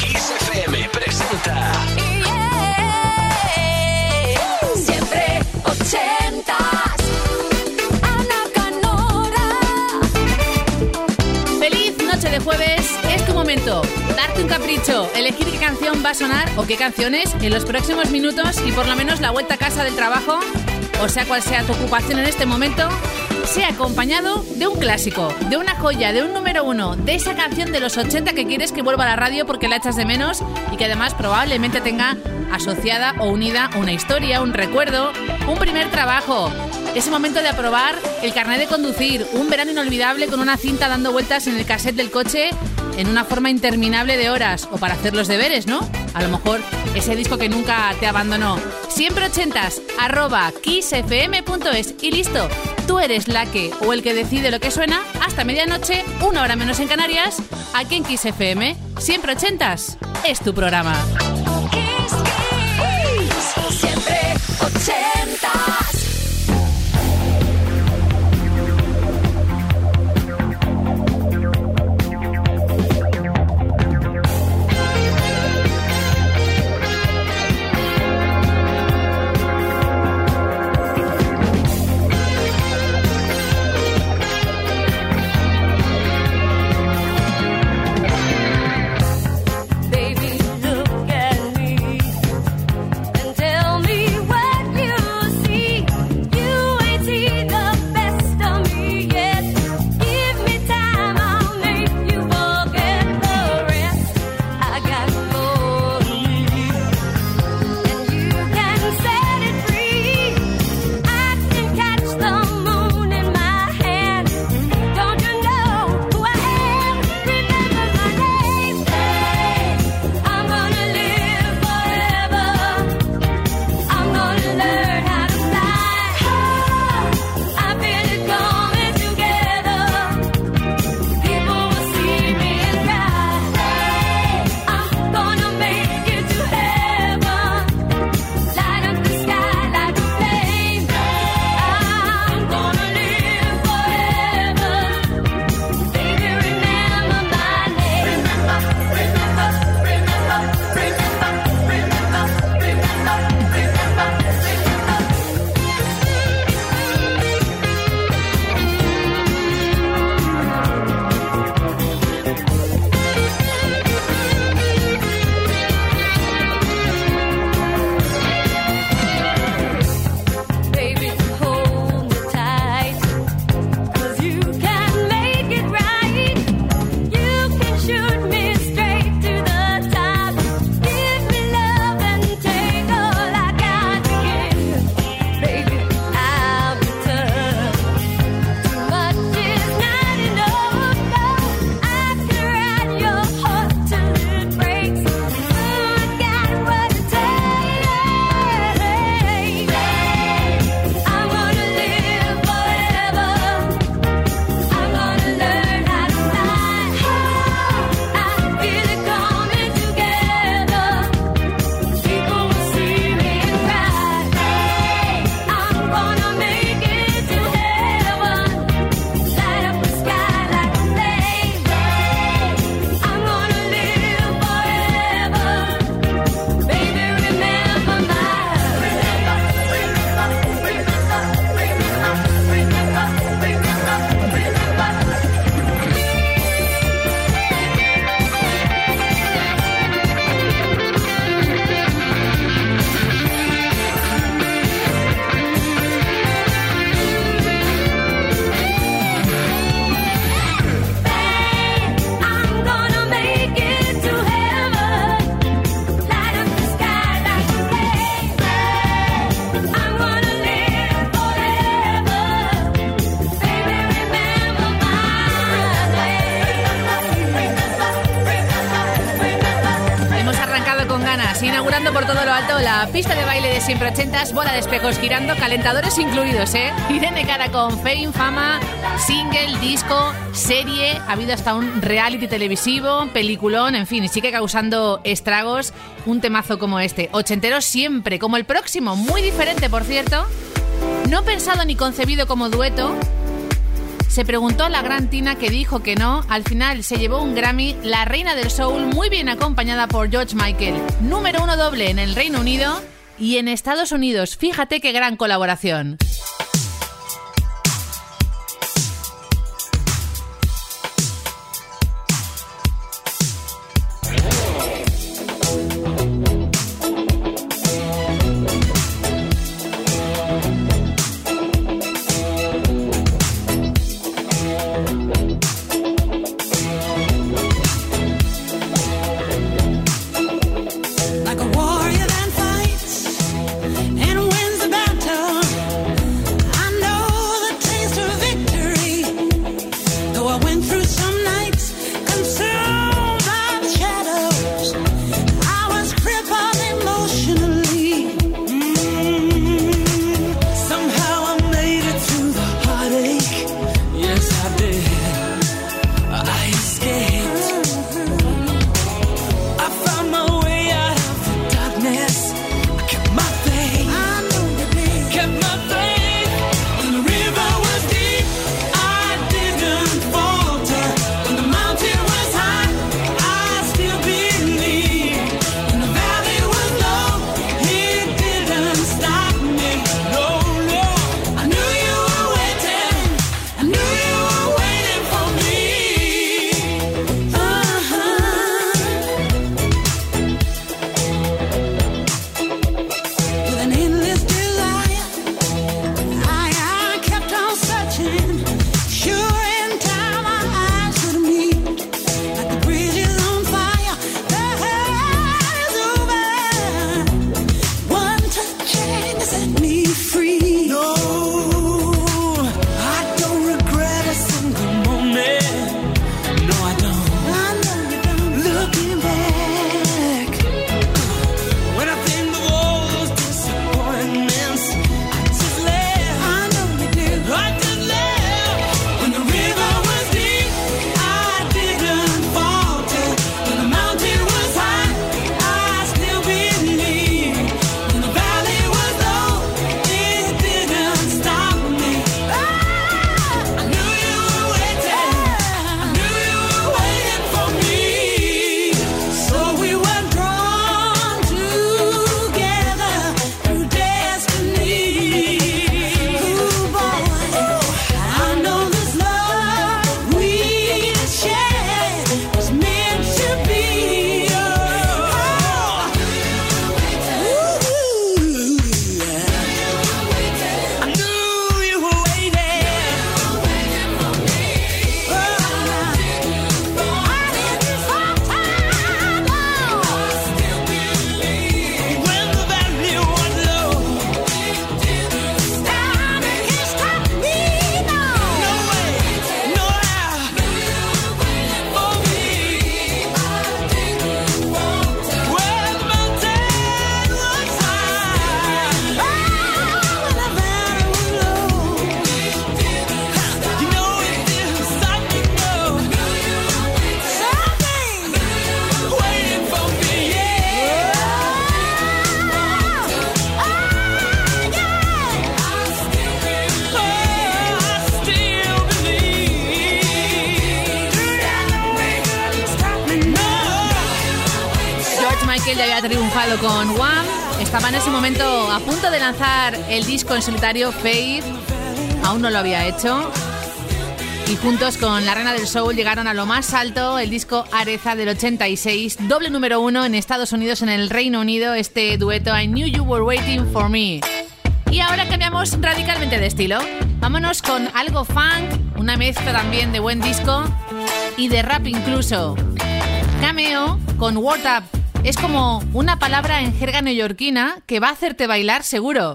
Kiss FM presenta. Siempre ochentas. Ana Canora. Feliz noche de jueves, es tu momento. Darte un capricho, elegir qué canción va a sonar o qué canciones en los próximos minutos y por lo menos la vuelta a casa del trabajo, o sea cual sea tu ocupación en este momento, sea acompañado de un clásico, de una joya, de un número uno, de esa canción de los 80 que quieres que vuelva a la radio porque la echas de menos y que además probablemente tenga asociada o unida una historia, un recuerdo, un primer trabajo. Ese momento de aprobar el carnet de conducir, un verano inolvidable con una cinta dando vueltas en el cassette del coche en una forma interminable de horas o para hacer los deberes, ¿no? A lo mejor ese disco que nunca te abandonó. Siempre ochentas, arroba kissfm.es y listo. Tú eres la que o el que decide lo que suena hasta medianoche, una hora menos en Canarias, aquí en Kiss FM. Siempre ochentas, es tu programa. Siempre. bola de espejos girando, calentadores incluidos, ¿eh? Irene Cara con fame fama, single, disco, serie, ha habido hasta un reality televisivo, peliculón, en fin, y sigue causando estragos un temazo como este. Ochentero siempre, como el próximo, muy diferente, por cierto. No pensado ni concebido como dueto, se preguntó a la gran Tina que dijo que no. Al final se llevó un Grammy, la reina del soul, muy bien acompañada por George Michael. Número uno doble en el Reino Unido y en Estados Unidos. Fíjate qué gran colaboración. ya había triunfado con One, estaba en ese momento a punto de lanzar el disco en solitario Faith, aún no lo había hecho. Y juntos con la Reina del Soul llegaron a lo más alto el disco Areza del 86, doble número uno en Estados Unidos, en el Reino Unido, este dueto I Knew You Were Waiting for Me. Y ahora cambiamos radicalmente de estilo. Vámonos con algo funk, una mezcla también de buen disco y de rap incluso. Cameo con What Up es como una palabra en jerga neoyorquina que va a hacerte bailar seguro.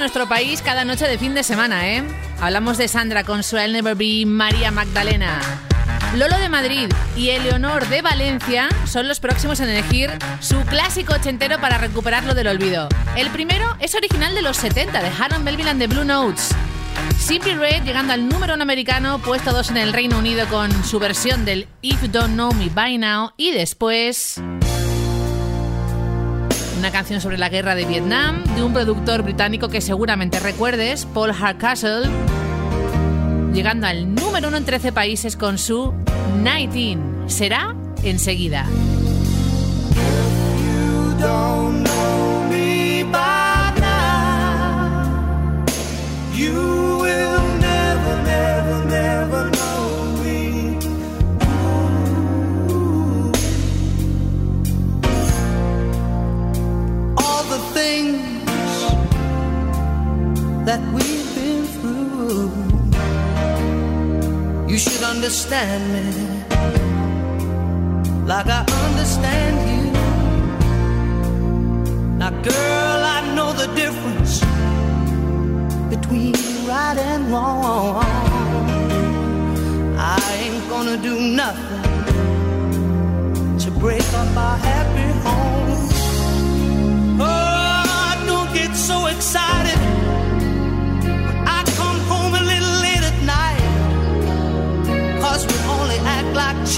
nuestro país cada noche de fin de semana, ¿eh? Hablamos de Sandra, Consuel Never Be, María Magdalena. Lolo de Madrid y Eleonor de Valencia son los próximos en elegir su clásico ochentero para recuperarlo del olvido. El primero es original de los 70 de Harold Melville and the Blue Notes. Simply Red llegando al número uno americano, puesto dos en el Reino Unido con su versión del If Don't Know Me By Now y después una canción sobre la guerra de Vietnam de un productor británico que seguramente recuerdes, Paul Hardcastle, llegando al número uno en 13 países con su 19. Será enseguida. that we've been through. You should understand me like I understand you. Now, girl, I know the difference between right and wrong. I ain't gonna do nothing to break up our habits.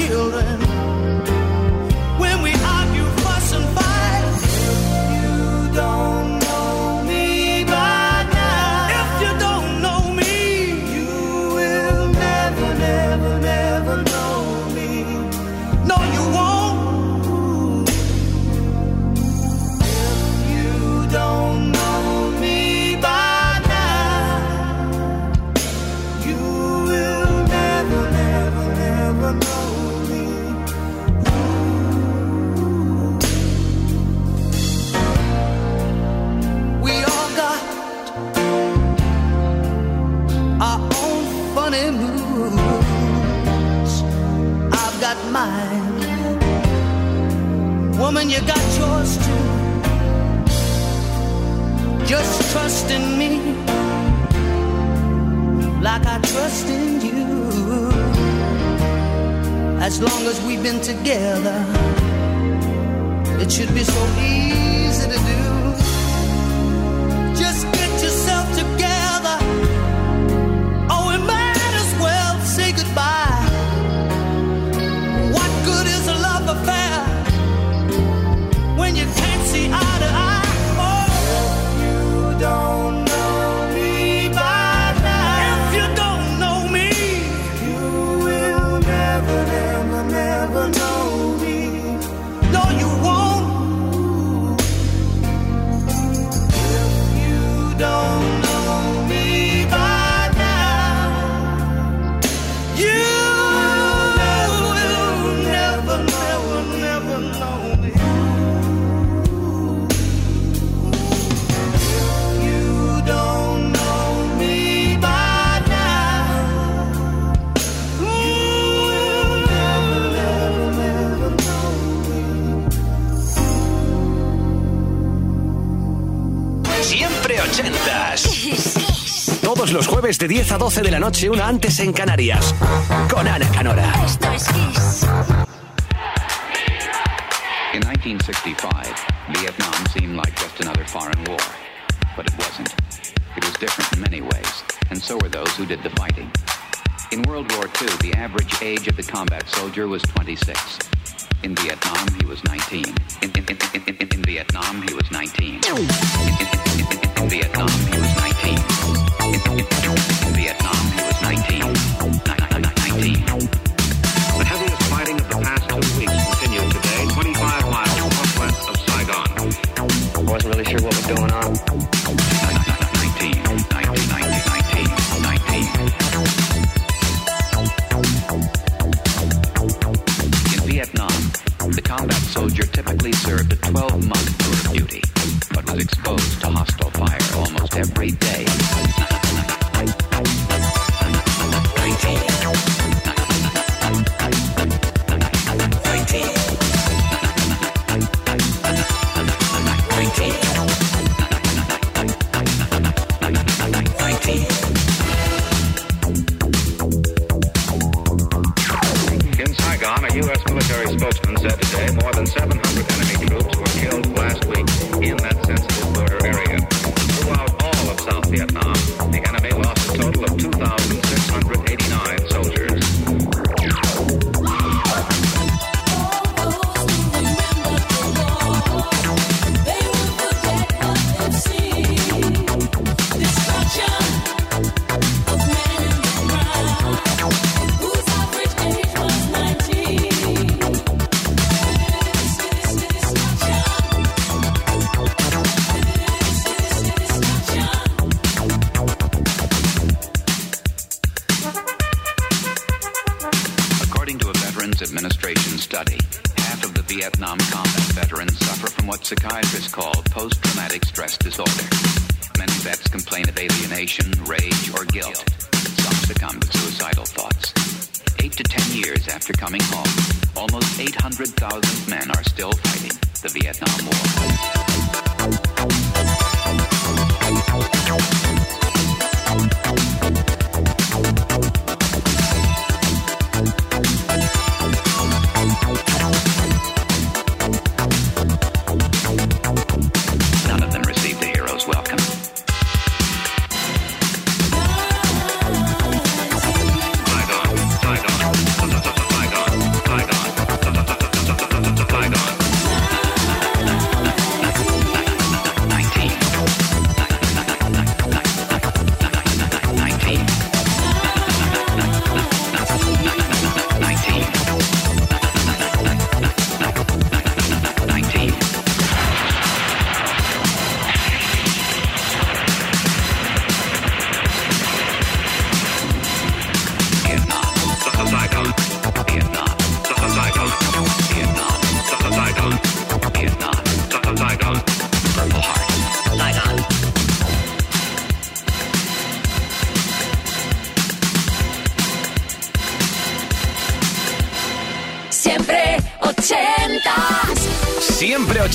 Children trust in you. As long as we've been together, it should be so easy jueves de 10 a 12 de la noche, una antes en Canarias. Con Ana Canora. Esto es Kiss. In 1965, Vietnam seemed like just another foreign war. But it wasn't. It was different in many ways, and so were those who did the fighting. In World War II, the average age of the combat soldier was 26. In Vietnam, he was 19. In, in, in, in, in, in Vietnam, he was 19. In, in, in, in, in Vietnam, he was 19. In, in, in, in Vietnam, he was 19. Ni- ni- ni- 19. The heaviest fighting of the past two weeks continued today, 25 miles northwest of Saigon. I wasn't really sure what was going on. Typically served a 12-month tour of duty, but was exposed to hostile fire almost every day. 19. said today more than 700 enemies.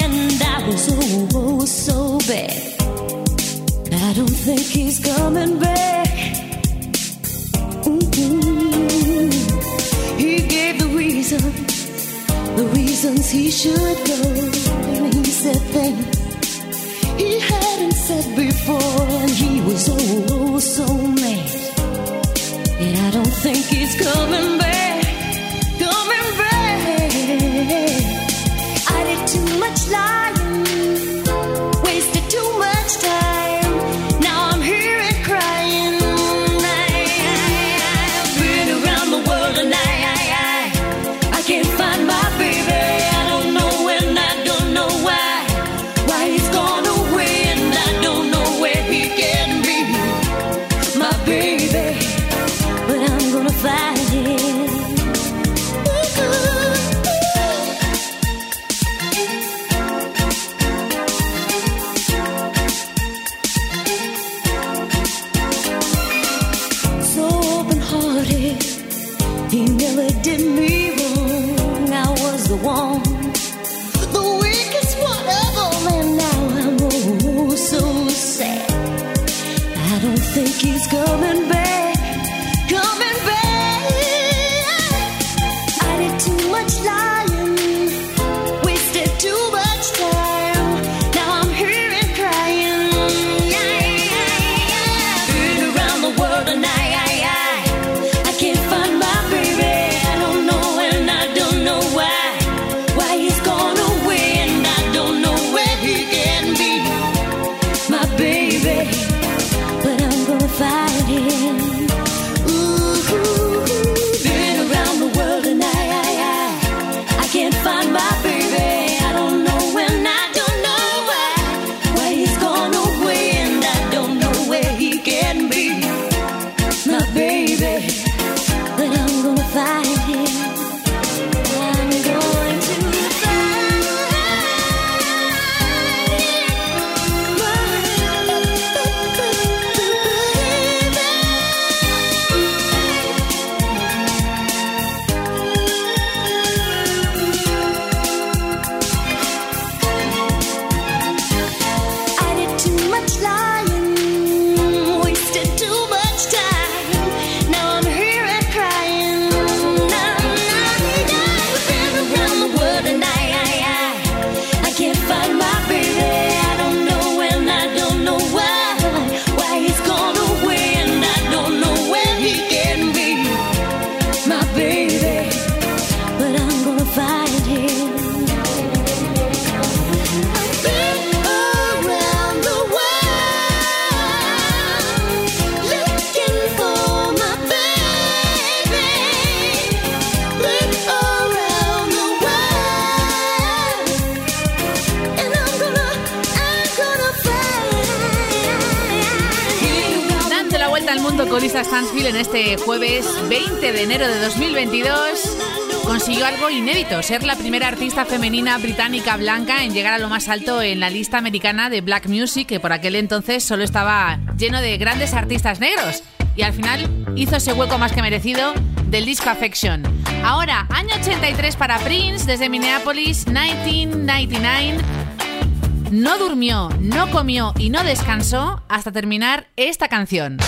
And I was oh, oh so bad. I don't think he's coming back. Mm-hmm. He gave the reason, the reasons he should go. And he said things he hadn't said before, and he was oh, oh so mad. And I don't think he's coming back. Lisa Stansfield en este jueves 20 de enero de 2022. Consiguió algo inédito, ser la primera artista femenina británica blanca en llegar a lo más alto en la lista americana de Black Music, que por aquel entonces solo estaba lleno de grandes artistas negros. Y al final hizo ese hueco más que merecido del disco Affection. Ahora, año 83 para Prince, desde Minneapolis, 1999. No durmió, no comió y no descansó hasta terminar esta canción.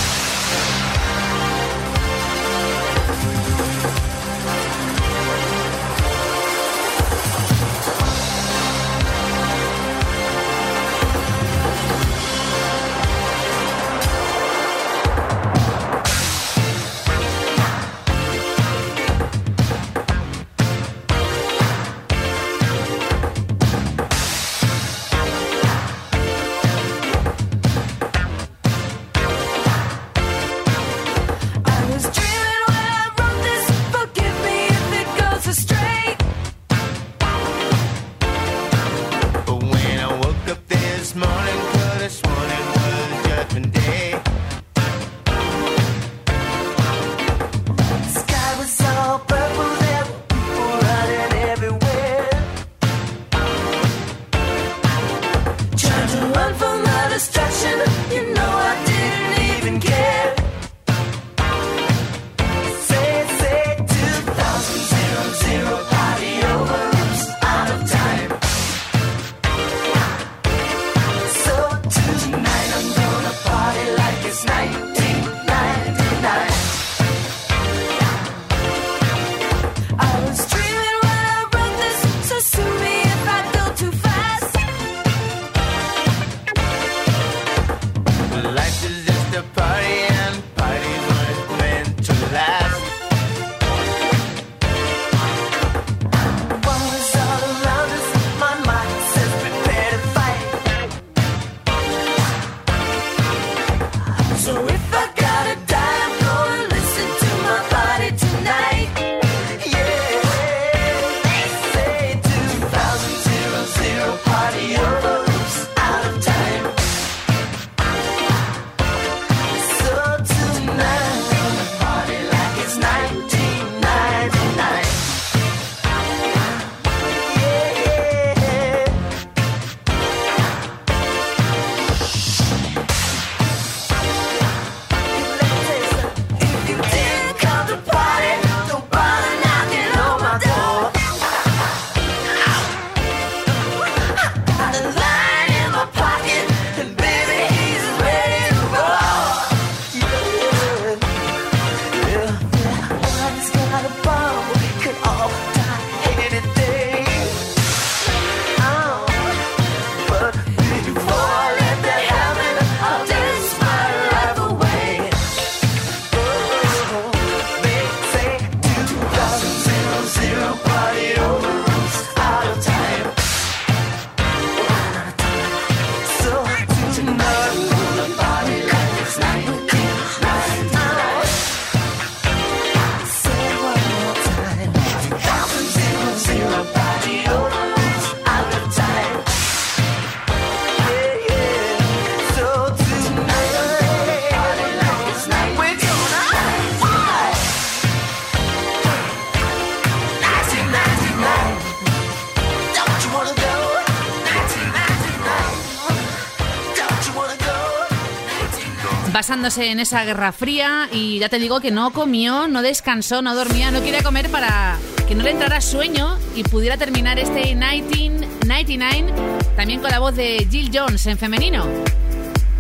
1999. basándose en esa guerra fría y ya te digo que no comió, no descansó, no dormía, no quería comer para que no le entrara sueño y pudiera terminar este 1999 también con la voz de Jill Jones en femenino.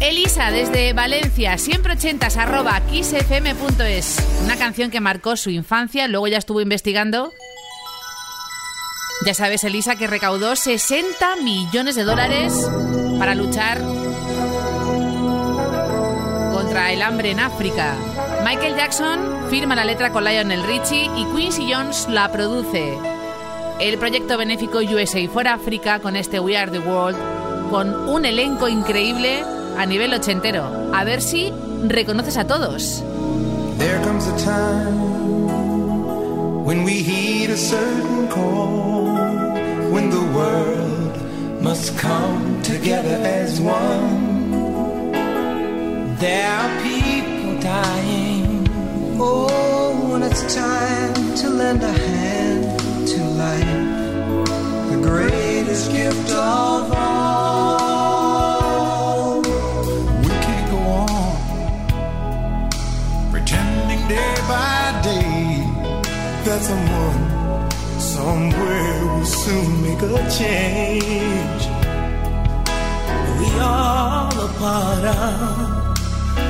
Elisa desde Valencia, siempre ochentas arroba kissfm.es. Una canción que marcó su infancia, luego ya estuvo investigando. Ya sabes, Elisa, que recaudó 60 millones de dólares para luchar contra el hambre en África. Michael Jackson firma la letra con Lionel Richie y Quincy Jones la produce. El proyecto benéfico USA for Africa con este We Are the World, con un elenco increíble a nivel ochentero. A ver si reconoces a todos. There are people dying. Oh, when it's time to lend a hand to life, the greatest gift of all. We can't go on pretending day by day that someone somewhere will soon make a change. We all a part of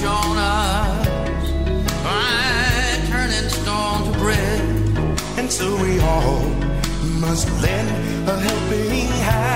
Shown on us by turning stone to bread. And so we all must lend a helping hand.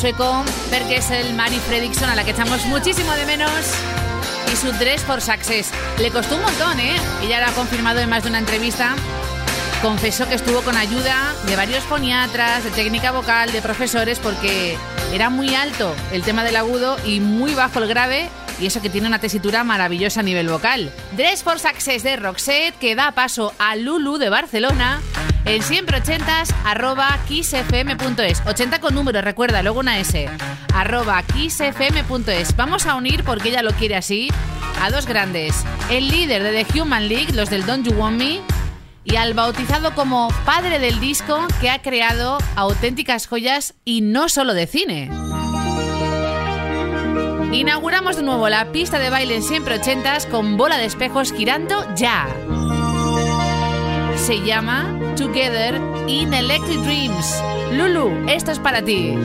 este dúo sueco, el Mari Fredriksson, a la que echamos muchísimo de menos, y su Dress for Success. Le costó un montón, ¿eh? Ella lo ha confirmado en más de una entrevista. Confesó que estuvo con ayuda de varios foniatras, de técnica vocal, de profesores, porque era muy alto el tema del agudo y muy bajo el grave, y eso que tiene una tesitura maravillosa a nivel vocal. Dress for Success de Roxette, que da paso a Lulu de Barcelona, en siempre ochentas, arroba kissfm.es. 80 con número, recuerda, luego una S. Arroba kissfm.es. Vamos a unir, porque ella lo quiere así, a dos grandes. El líder de The Human League, los del Don't You Want Me, y al bautizado como padre del disco que ha creado auténticas joyas y no solo de cine. Inauguramos de nuevo la pista de baile en siempre ochentas con bola de espejos girando ya. Se llama Together in Electric Dreams. Lulu, esto es para ti.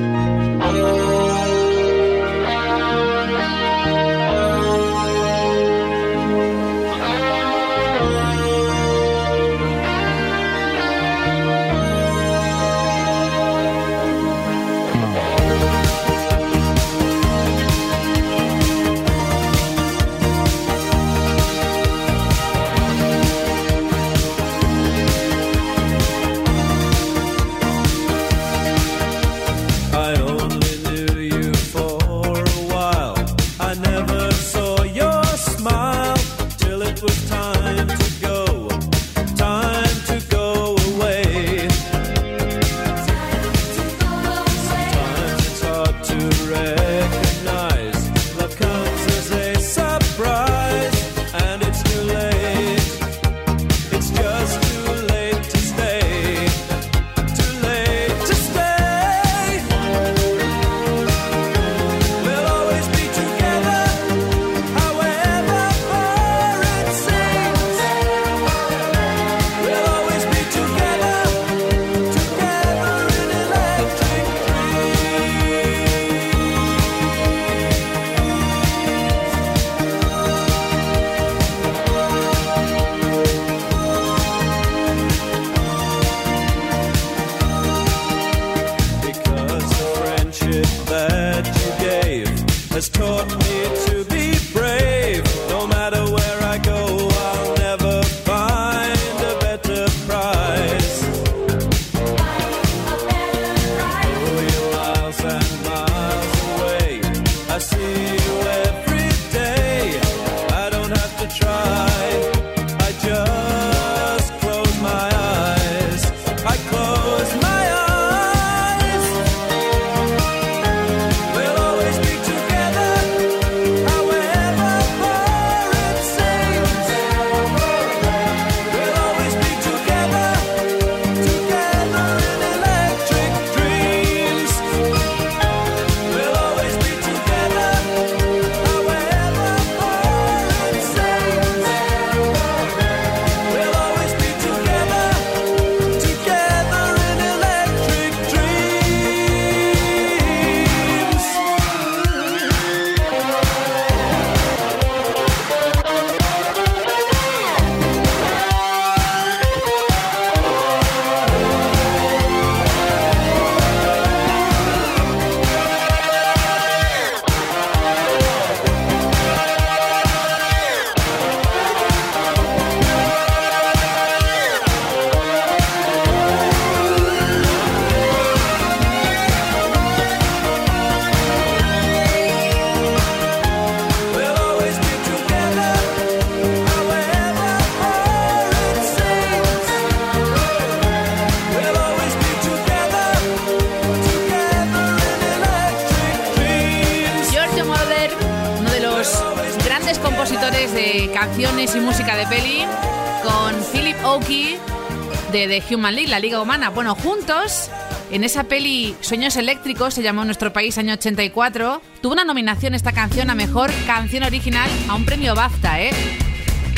De Human League, la Liga Humana. Bueno, juntos, en esa peli Sueños Eléctricos, se llamó Nuestro País año 84, tuvo una nominación esta canción a Mejor Canción Original a un premio BAFTA, ¿eh?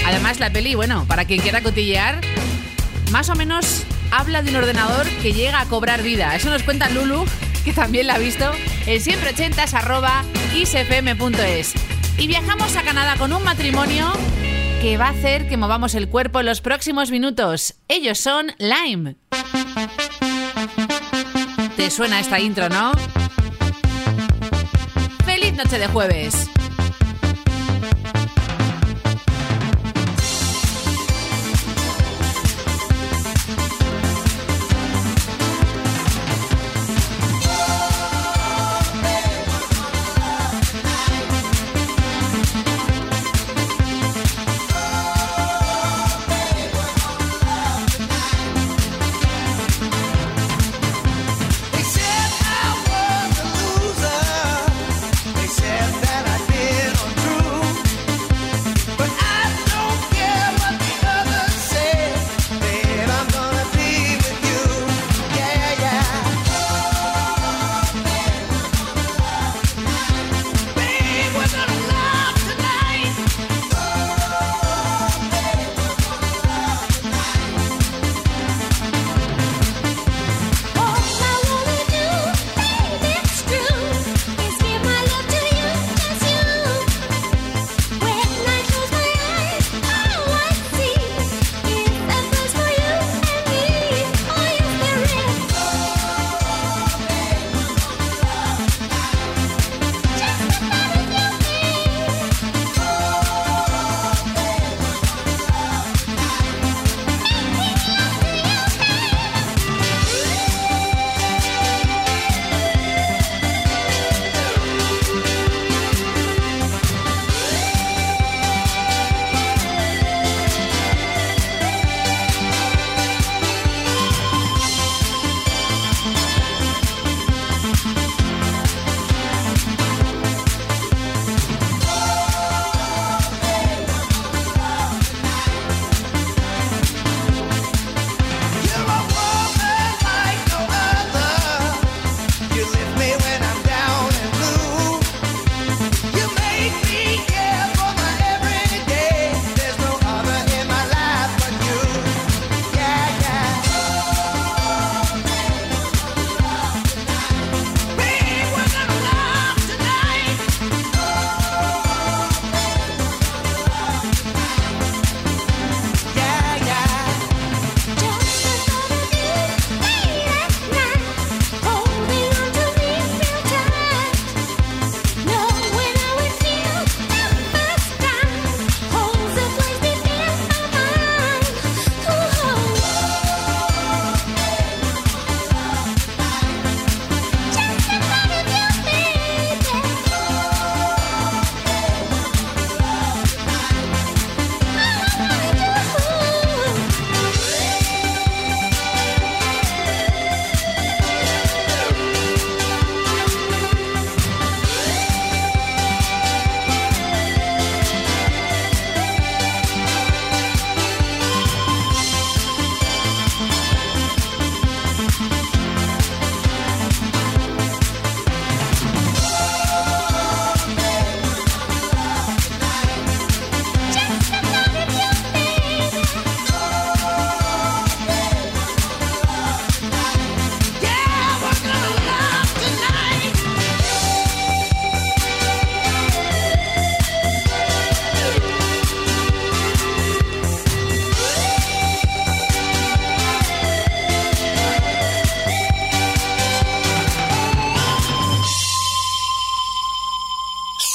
Además, la peli, bueno, para quien quiera cotillear, más o menos habla de un ordenador que llega a cobrar vida. Eso nos cuenta Lulu, que también la ha visto, en siempre ochentas arroba isfm.es. Y viajamos a Canadá con un matrimonio que va a hacer que movamos el cuerpo en los próximos minutos. Ellos son Lime. Te suena esta intro, ¿no? ¡Feliz noche de jueves!